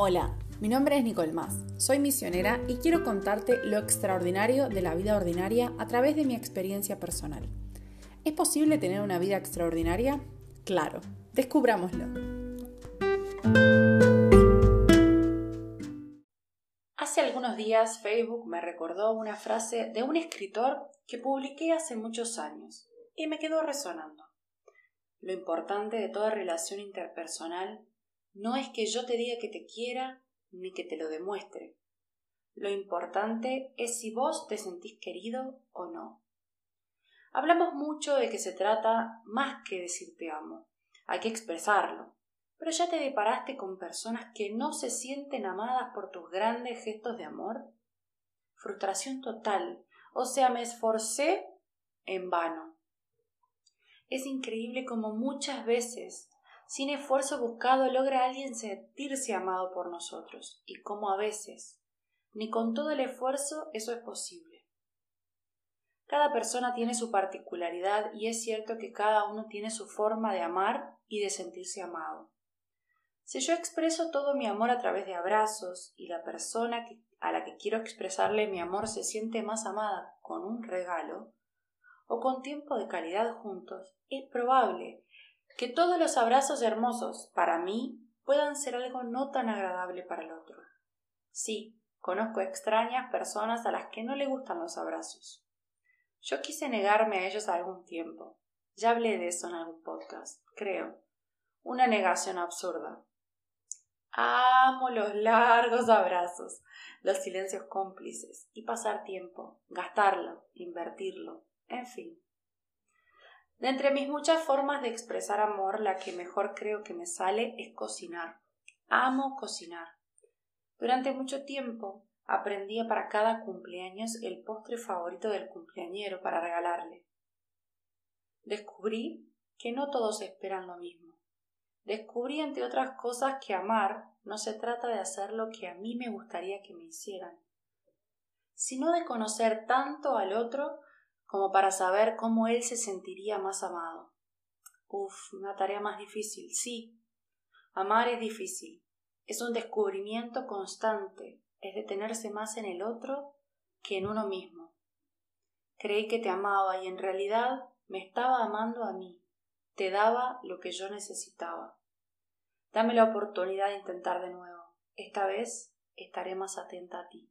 Hola, mi nombre es Nicole Más, soy misionera y quiero contarte lo extraordinario de la vida ordinaria a través de mi experiencia personal. ¿Es posible tener una vida extraordinaria? Claro, descubrámoslo. Hace algunos días Facebook me recordó una frase de un escritor que publiqué hace muchos años y me quedó resonando. Lo importante de toda relación interpersonal no es que yo te diga que te quiera ni que te lo demuestre. Lo importante es si vos te sentís querido o no. Hablamos mucho de que se trata más que decir te amo. Hay que expresarlo. Pero ya te deparaste con personas que no se sienten amadas por tus grandes gestos de amor. Frustración total. O sea, me esforcé en vano. Es increíble como muchas veces sin esfuerzo buscado logra alguien sentirse amado por nosotros, y como a veces, ni con todo el esfuerzo eso es posible. Cada persona tiene su particularidad y es cierto que cada uno tiene su forma de amar y de sentirse amado. Si yo expreso todo mi amor a través de abrazos y la persona a la que quiero expresarle mi amor se siente más amada con un regalo o con tiempo de calidad juntos, es probable que todos los abrazos hermosos para mí puedan ser algo no tan agradable para el otro. Sí, conozco extrañas personas a las que no le gustan los abrazos. Yo quise negarme a ellos algún tiempo. Ya hablé de eso en algún podcast, creo. Una negación absurda. Amo los largos abrazos, los silencios cómplices y pasar tiempo, gastarlo, invertirlo, en fin. De entre mis muchas formas de expresar amor, la que mejor creo que me sale es cocinar. Amo cocinar. Durante mucho tiempo aprendía para cada cumpleaños el postre favorito del cumpleañero para regalarle. Descubrí que no todos esperan lo mismo. Descubrí, entre otras cosas, que amar no se trata de hacer lo que a mí me gustaría que me hicieran, sino de conocer tanto al otro como para saber cómo él se sentiría más amado. Uf, una tarea más difícil, sí. Amar es difícil. Es un descubrimiento constante, es detenerse más en el otro que en uno mismo. Creí que te amaba y en realidad me estaba amando a mí. Te daba lo que yo necesitaba. Dame la oportunidad de intentar de nuevo. Esta vez estaré más atenta a ti.